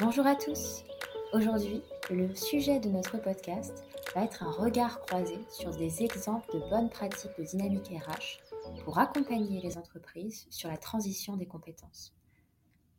Bonjour à tous. Aujourd'hui, le sujet de notre podcast va être un regard croisé sur des exemples de bonnes pratiques de dynamique RH pour accompagner les entreprises sur la transition des compétences.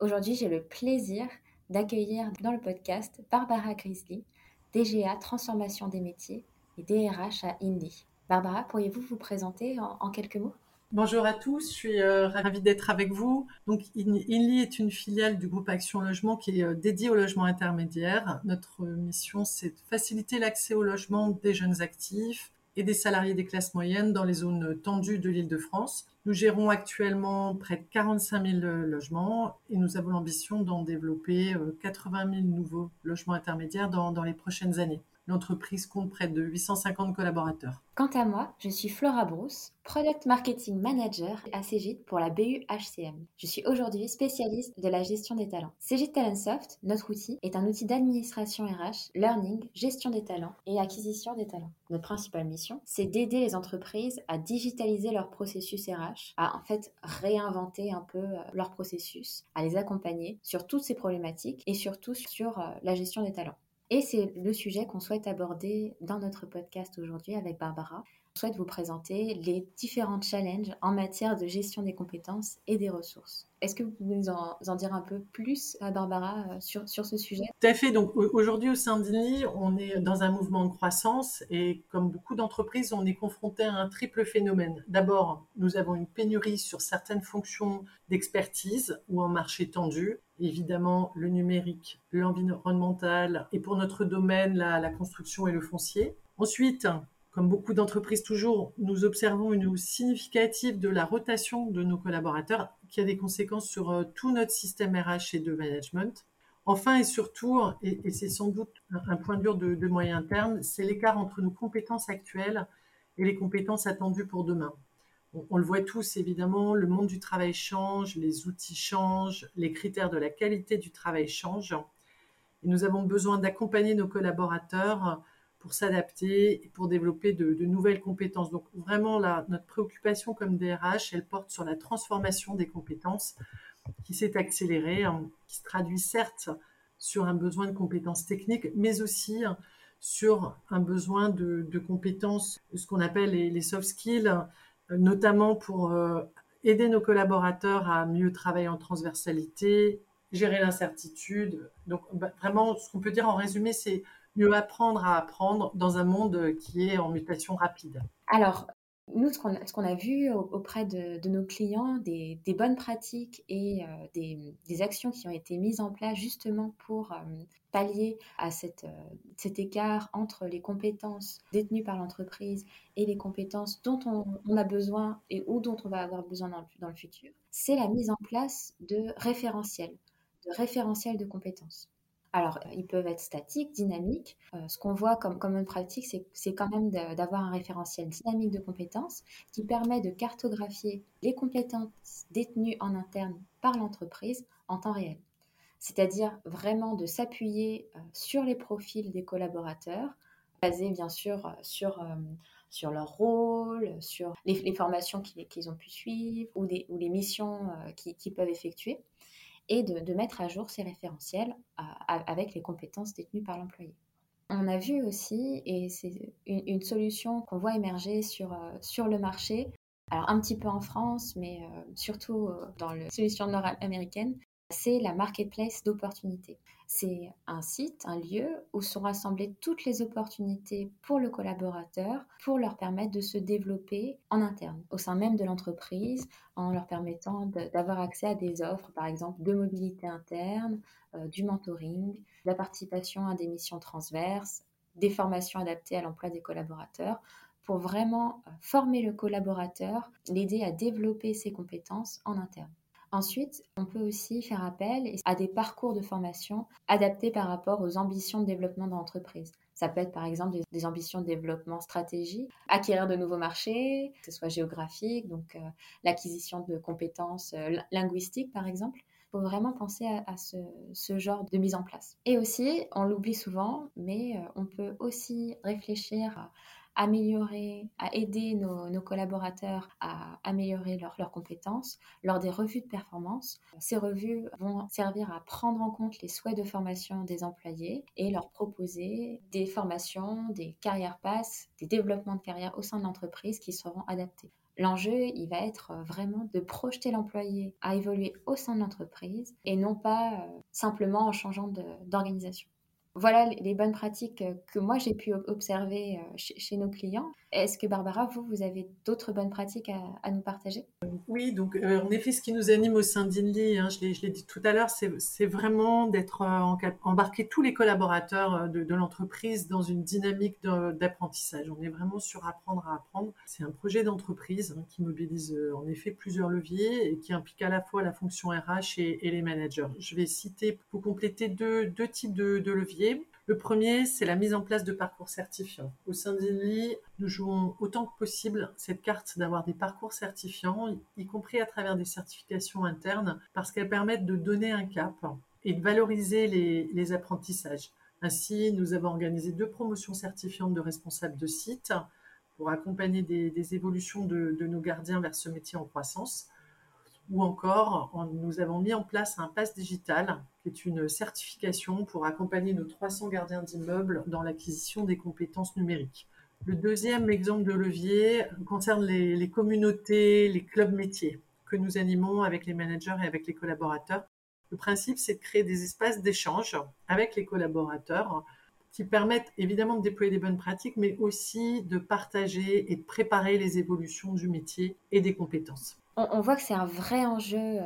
Aujourd'hui, j'ai le plaisir d'accueillir dans le podcast Barbara Grizzly, DGA Transformation des métiers et DRH à Indy. Barbara, pourriez-vous vous présenter en, quelques mots? Bonjour à tous, je suis euh, ravie d'être avec vous. Donc, INLI est une filiale du groupe Action Logement qui est euh, dédiée au logement intermédiaire. Notre mission, c'est de faciliter l'accès au logement des jeunes actifs et des salariés des classes moyennes dans les zones tendues de l'île de France. Nous gérons actuellement près de 45 000 logements et nous avons l'ambition d'en développer 80 euh, 000 nouveaux logements intermédiaires dans les prochaines années. L'entreprise compte près de 850 collaborateurs. Quant à moi, je suis Flora Brousse, Product Marketing Manager à Cégit pour la BU HCM. Je suis aujourd'hui spécialiste de la gestion des talents. Cégit Talentsoft, notre outil, est un outil d'administration RH, learning, gestion des talents et acquisition des talents. Notre principale mission, c'est d'aider les entreprises à digitaliser leur processus RH, à en fait réinventer un peu euh, leur processus, à les accompagner sur toutes ces problématiques et surtout sur euh, la gestion des talents. Et c'est le sujet qu'on souhaite aborder dans notre podcast aujourd'hui avec Barbara. On souhaite vous présenter les différents challenges en matière de gestion des compétences et des ressources. Est-ce que vous pouvez nous en, dire un peu plus, à Barbara, euh, sur, sur ce sujet? Tout à fait. Donc aujourd'hui au sein d'INI, on est dans un mouvement de croissance et comme beaucoup d'entreprises, on est confronté à un triple phénomène. D'abord, nous avons une pénurie sur certaines fonctions d'expertise ou en marché tendu. Évidemment, le numérique, l'environnemental et pour notre domaine, la construction et le foncier. Ensuite, comme beaucoup d'entreprises toujours, nous observons une hausse significative de la rotation de nos collaborateurs qui a des conséquences sur euh, tout notre système RH et de management. Enfin et surtout, et, c'est sans doute un point dur de, moyen terme, c'est l'écart entre nos compétences actuelles et les compétences attendues pour demain. On, le voit tous évidemment, le monde du travail change, les outils changent, les critères de la qualité du travail changent. Nous avons besoin d'accompagner nos collaborateurs pour s'adapter et pour développer de, nouvelles compétences. Donc vraiment, notre préoccupation comme DRH, elle porte sur la transformation des compétences qui s'est accélérée, hein, qui se traduit certes sur un besoin de compétences techniques, mais aussi hein, sur un besoin de, compétences, ce qu'on appelle les, soft skills, notamment pour euh, aider nos collaborateurs à mieux travailler en transversalité, gérer l'incertitude. Donc bah, vraiment, ce qu'on peut dire en résumé, c'est mieux apprendre à apprendre dans un monde qui est en mutation rapide Alors, nous, ce qu'on a, vu auprès de, nos clients, des, bonnes pratiques et euh, des, actions qui ont été mises en place justement pour euh, pallier à euh, cet écart entre les compétences détenues par l'entreprise et les compétences dont on, a besoin et ou dont on va avoir besoin dans dans le futur, c'est la mise en place de référentiels, de référentiels de compétences. Alors, euh, ils peuvent être statiques, dynamiques. Euh, ce qu'on voit comme, comme une pratique, c'est quand même d'avoir un référentiel dynamique de compétences qui permet de cartographier les compétences détenues en interne par l'entreprise en temps réel. C'est-à-dire vraiment de s'appuyer euh, sur les profils des collaborateurs, basés bien sûr sur, sur leur rôle, sur les, formations qu'ils ont pu suivre ou, des, ou les missions qu'ils peuvent effectuer et de, mettre à jour ces référentiels avec les compétences détenues par l'employé. On a vu aussi, et c'est une, solution qu'on voit émerger sur, euh, sur le marché, alors un petit peu en France, mais euh, surtout euh, dans les solutions nord-américaines, c'est la marketplace d'opportunités. C'est un site, un lieu où sont rassemblées toutes les opportunités pour le collaborateur pour leur permettre de se développer en interne, au sein même de l'entreprise, en leur permettant d'avoir accès à des offres, par exemple, de mobilité interne, euh, du mentoring, de la participation à des missions transverses, des formations adaptées à l'emploi des collaborateurs pour vraiment euh, former le collaborateur, l'aider à développer ses compétences en interne. Ensuite, on peut aussi faire appel à des parcours de formation adaptés par rapport aux ambitions de développement de l'entreprise. Ça peut être par exemple des, ambitions de développement stratégique, acquérir de nouveaux marchés, que ce soit géographique, donc euh, l'acquisition de compétences euh, linguistiques par exemple. Il faut vraiment penser à, ce, genre de mise en place. Et aussi, on l'oublie souvent, mais euh, on peut aussi réfléchir améliorer, à aider nos, collaborateurs à améliorer leurs compétences lors des revues de performance. Ces revues vont servir à prendre en compte les souhaits de formation des employés et leur proposer des formations, des carrières passes, des développements de carrière au sein de l'entreprise qui seront adaptés. L'enjeu, il va être vraiment de projeter l'employé à évoluer au sein de l'entreprise et non pas euh, simplement en changeant d'organisation. Voilà les bonnes pratiques que moi j'ai pu observer euh, chez, nos clients. Est-ce que Barbara, vous, vous avez d'autres bonnes pratiques à, nous partager? Oui, donc euh, en effet, ce qui nous anime au sein d'Inly, hein, je l'ai dit tout à l'heure, c'est vraiment d'être euh, tous les collaborateurs de, l'entreprise dans une dynamique d'apprentissage. On est vraiment sur apprendre à apprendre. C'est un projet d'entreprise hein, qui mobilise en effet plusieurs leviers et qui implique à la fois la fonction RH et, les managers. Je vais citer pour compléter deux, types de leviers le premier, c'est la mise en place de parcours certifiants. Au sein d'Inly, nous jouons autant que possible cette carte d'avoir des parcours certifiants, y compris à travers des certifications internes, parce qu'elles permettent de donner un cap et de valoriser les, apprentissages. Ainsi, nous avons organisé deux promotions certifiantes de responsables de site pour accompagner des, évolutions de, nos gardiens vers ce métier en croissance ou encore nous avons mis en place un pass digital qui est une certification pour accompagner nos 300 gardiens d'immeubles dans l'acquisition des compétences numériques. Le deuxième exemple de levier concerne les, communautés, les clubs métiers que nous animons avec les managers et avec les collaborateurs. Le principe, c'est de créer des espaces d'échange avec les collaborateurs qui permettent évidemment de déployer des bonnes pratiques, mais aussi de partager et de préparer les évolutions du métier et des compétences on, voit que c'est un vrai enjeu euh,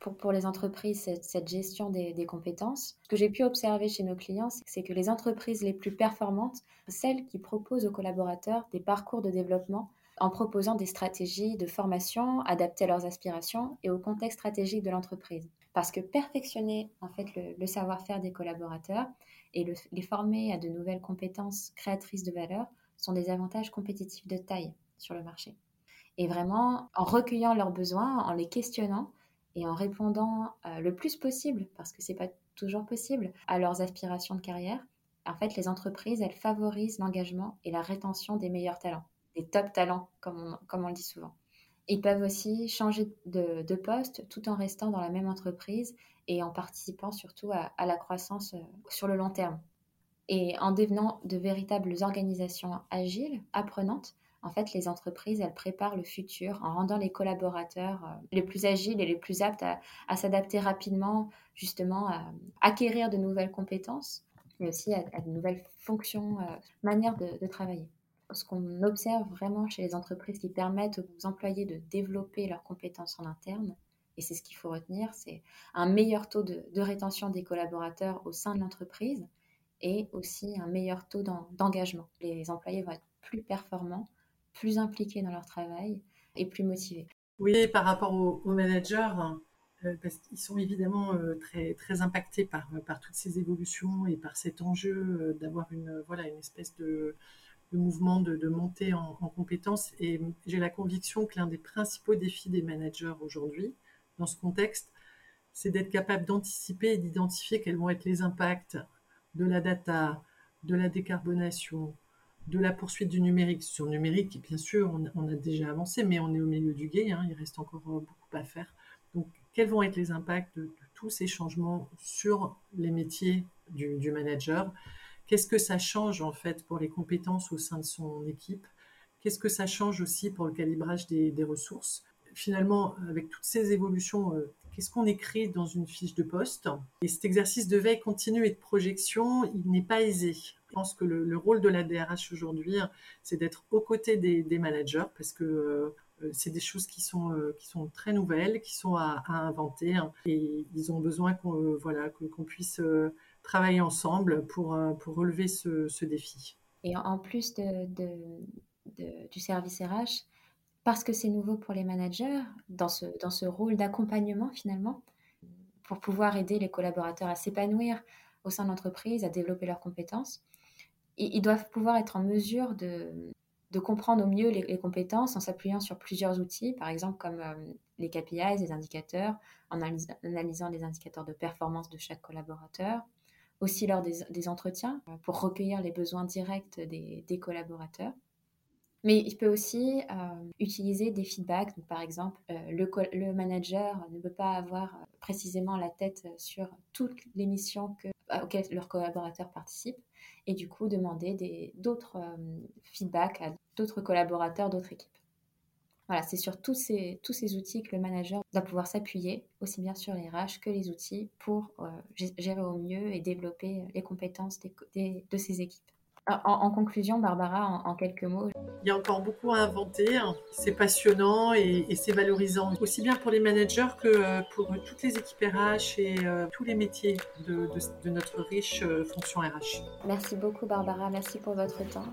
pour, pour les entreprises, cette, gestion des, compétences. Ce que j'ai pu observer chez nos clients, c'est que les entreprises les plus performantes, celles qui proposent aux collaborateurs des parcours de développement en proposant des stratégies de formation adaptées à leurs aspirations et au contexte stratégique de l'entreprise. Parce que perfectionner en fait le, savoir-faire des collaborateurs et les former à de nouvelles compétences créatrices de valeur sont des avantages compétitifs de taille sur le marché et vraiment en recueillant leurs besoins, en les questionnant et en répondant euh, le plus possible, parce que c'est pas toujours possible, à leurs aspirations de carrière. En fait, les entreprises, elles favorisent l'engagement et la rétention des meilleurs talents, des top talents, comme on, comme on le dit souvent. Ils peuvent aussi changer de, poste tout en restant dans la même entreprise et en participant surtout à, à la croissance euh, sur le long terme. Et en devenant de véritables organisations agiles, apprenantes, en fait, les entreprises, elles préparent le futur en rendant les collaborateurs euh, les plus agiles et les plus aptes à, s'adapter rapidement, justement, à acquérir de nouvelles compétences, mais aussi à, de nouvelles fonctions, euh, manières de, travailler. Ce qu'on observe vraiment chez les entreprises qui permettent aux employés de développer leurs compétences en interne, et c'est ce qu'il faut retenir, c'est un meilleur taux de, de, rétention des collaborateurs au sein de l'entreprise et aussi un meilleur taux d'engagement. Les employés vont être plus performants plus impliqués dans leur travail et plus motivés. Oui, par rapport aux, managers, euh, parce qu'ils sont évidemment euh, très, impactés par, par toutes ces évolutions et par cet enjeu euh, d'avoir une, voilà, une espèce de, mouvement de, montée en, en compétences. Et j'ai la conviction que l'un des principaux défis des managers aujourd'hui, dans ce contexte, c'est d'être capable d'anticiper et d'identifier quels vont être les impacts de la data, de la décarbonation, de la poursuite du numérique. Sur le numérique, bien sûr, on, a déjà avancé, mais on est au milieu du guet, hein, il reste encore euh, beaucoup à faire. Donc, quels vont être les impacts de, tous ces changements sur les métiers du, manager? Qu'est-ce que ça change en fait pour les compétences au sein de son équipe? Qu'est-ce que ça change aussi pour le calibrage des, ressources? Finalement, avec toutes ces évolutions, euh, qu'est-ce qu'on écrit dans une fiche de poste? Et cet exercice de veille continue et de projection, il n'est pas aisé. Pense que le, rôle de la DRH aujourd'hui, c'est d'être aux côtés des, managers parce que euh, c'est des choses qui sont, euh, qui sont très nouvelles, qui sont à, inventer hein, et ils ont besoin qu'on euh, puisse travailler ensemble pour, relever ce, défi. Et en plus du service RH, parce que c'est nouveau pour les managers, dans ce, dans ce rôle d'accompagnement finalement, pour pouvoir aider les collaborateurs à s'épanouir au sein de l'entreprise, à développer leurs compétences, ils doivent pouvoir être en mesure de, comprendre au mieux les, compétences en s'appuyant sur plusieurs outils, par exemple comme euh, les KPIs, les indicateurs, en analysant les indicateurs de performance de chaque collaborateur, aussi lors des, entretiens, euh, pour recueillir les besoins directs des, collaborateurs. Mais il peut aussi utiliser des feedbacks. par exemple, le, manager ne peut pas avoir précisément la tête sur toutes les missions que, auxquelles leurs collaborateurs participent et du coup demander d'autres feedbacks à d'autres collaborateurs, d'autres équipes. Voilà, c'est sur tous ces, tous ces outils que le manager doit pouvoir s'appuyer, aussi bien sur les RH que les outils, pour euh, gérer au mieux et développer les compétences de ses équipes. En, conclusion, Barbara, en, quelques mots. Il y a encore beaucoup à inventer. Hein. C'est passionnant et, c'est valorisant, aussi bien pour les managers que euh, pour toutes les équipes RH et euh, tous les métiers de, de notre riche fonction RH. Merci beaucoup, Barbara. Merci pour votre temps.